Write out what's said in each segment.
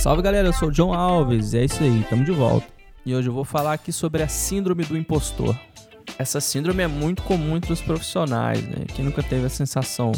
Salve galera, eu sou o John Alves, e é isso aí, tamo de volta. E hoje eu vou falar aqui sobre a síndrome do impostor. Essa síndrome é muito comum entre os profissionais, né? Quem nunca teve a sensação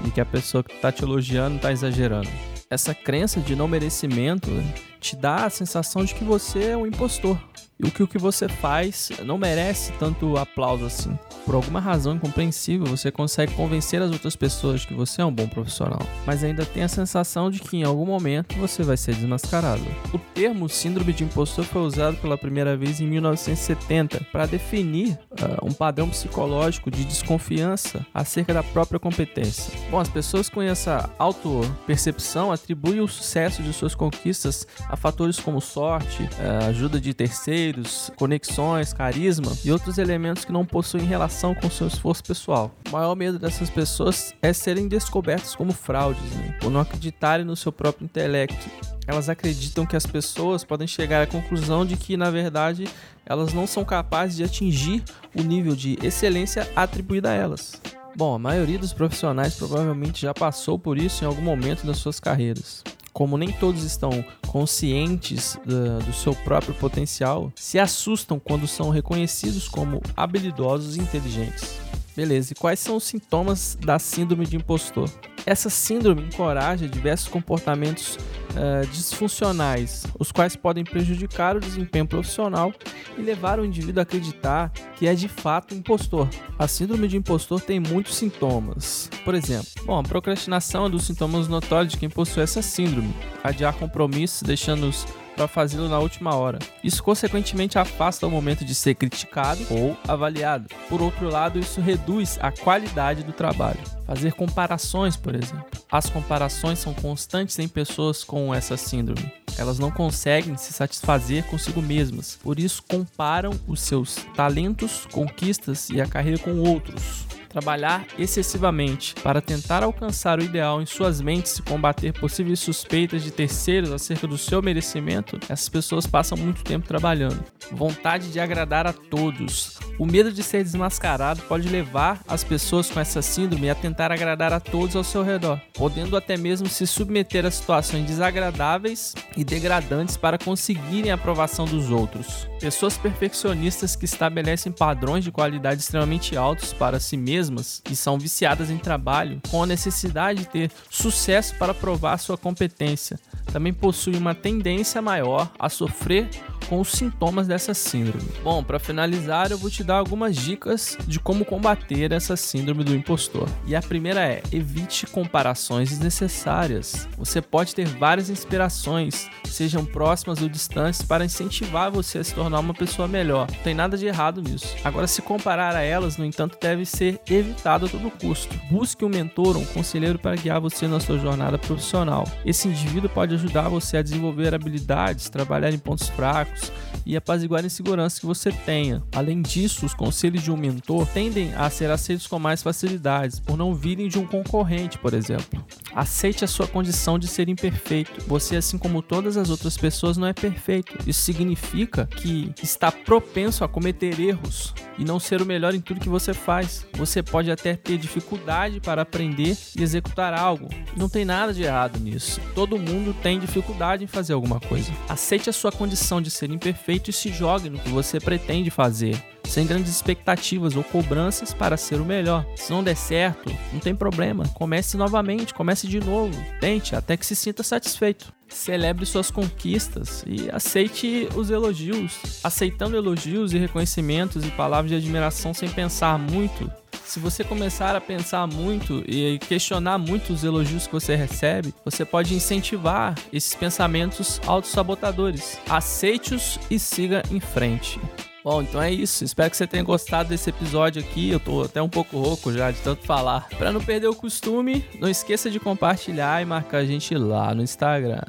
de que a pessoa que tá te elogiando tá exagerando. Essa crença de não merecimento né, te dá a sensação de que você é um impostor. O que o que você faz não merece tanto aplauso assim por alguma razão incompreensível, você consegue convencer as outras pessoas que você é um bom profissional, mas ainda tem a sensação de que em algum momento você vai ser desmascarado. O termo síndrome de impostor foi usado pela primeira vez em 1970 para definir uh, um padrão psicológico de desconfiança acerca da própria competência. Bom, as pessoas com essa auto-percepção atribuem o sucesso de suas conquistas a fatores como sorte, uh, ajuda de terceiros, conexões, carisma e outros elementos que não possuem relação com seu esforço pessoal. O maior medo dessas pessoas é serem descobertas como fraudes, né? por não acreditarem no seu próprio intelecto. Elas acreditam que as pessoas podem chegar à conclusão de que, na verdade, elas não são capazes de atingir o nível de excelência atribuído a elas. Bom, a maioria dos profissionais provavelmente já passou por isso em algum momento das suas carreiras como nem todos estão conscientes do, do seu próprio potencial, se assustam quando são reconhecidos como habilidosos e inteligentes. Beleza, e quais são os sintomas da síndrome de impostor? Essa síndrome encoraja diversos comportamentos uh, disfuncionais, os quais podem prejudicar o desempenho profissional e levar o indivíduo a acreditar que é de fato impostor. A síndrome de impostor tem muitos sintomas. Por exemplo, bom, a procrastinação é um dos sintomas notórios de quem possui essa síndrome. Adiar compromissos, deixando-os para fazê-lo na última hora. Isso, consequentemente, afasta o momento de ser criticado ou avaliado. Por outro lado, isso reduz a qualidade do trabalho. Fazer comparações, por exemplo. As comparações são constantes em pessoas com essa síndrome. Elas não conseguem se satisfazer consigo mesmas, por isso comparam os seus talentos, conquistas e a carreira com outros trabalhar excessivamente para tentar alcançar o ideal em suas mentes e combater possíveis suspeitas de terceiros acerca do seu merecimento, essas pessoas passam muito tempo trabalhando. Vontade de agradar a todos. O medo de ser desmascarado pode levar as pessoas com essa síndrome a tentar agradar a todos ao seu redor, podendo até mesmo se submeter a situações desagradáveis e degradantes para conseguirem a aprovação dos outros. Pessoas perfeccionistas que estabelecem padrões de qualidade extremamente altos para si mesmas que são viciadas em trabalho com a necessidade de ter sucesso para provar sua competência. Também possuem uma tendência maior a sofrer com os sintomas dessa síndrome. Bom, para finalizar, eu vou te dar algumas dicas de como combater essa síndrome do impostor. E a primeira é: evite comparações desnecessárias. Você pode ter várias inspirações, sejam próximas ou distantes, para incentivar você a se tornar uma pessoa melhor. Não tem nada de errado nisso. Agora, se comparar a elas, no entanto, deve ser evitado a todo custo. Busque um mentor ou um conselheiro para guiar você na sua jornada profissional. Esse indivíduo pode ajudar você a desenvolver habilidades, trabalhar em pontos fracos e apaziguar a insegurança que você tenha. Além disso, os conselhos de um mentor tendem a ser aceitos com mais facilidades, por não virem de um concorrente, por exemplo. Aceite a sua condição de ser imperfeito. Você, assim como todas as outras pessoas, não é perfeito. Isso significa que está propenso a cometer erros e não ser o melhor em tudo que você faz. Você pode até ter dificuldade para aprender e executar algo. Não tem nada de errado nisso. Todo mundo tem dificuldade em fazer alguma coisa. Aceite a sua condição de imperfeito e se jogue no que você pretende fazer sem grandes expectativas ou cobranças para ser o melhor. Se não der certo, não tem problema. Comece novamente, comece de novo. Tente até que se sinta satisfeito. Celebre suas conquistas e aceite os elogios. Aceitando elogios e reconhecimentos e palavras de admiração sem pensar muito, se você começar a pensar muito e questionar muito os elogios que você recebe, você pode incentivar esses pensamentos autossabotadores. Aceite-os e siga em frente. Bom, então é isso. Espero que você tenha gostado desse episódio aqui. Eu tô até um pouco rouco já de tanto falar. Para não perder o costume, não esqueça de compartilhar e marcar a gente lá no Instagram.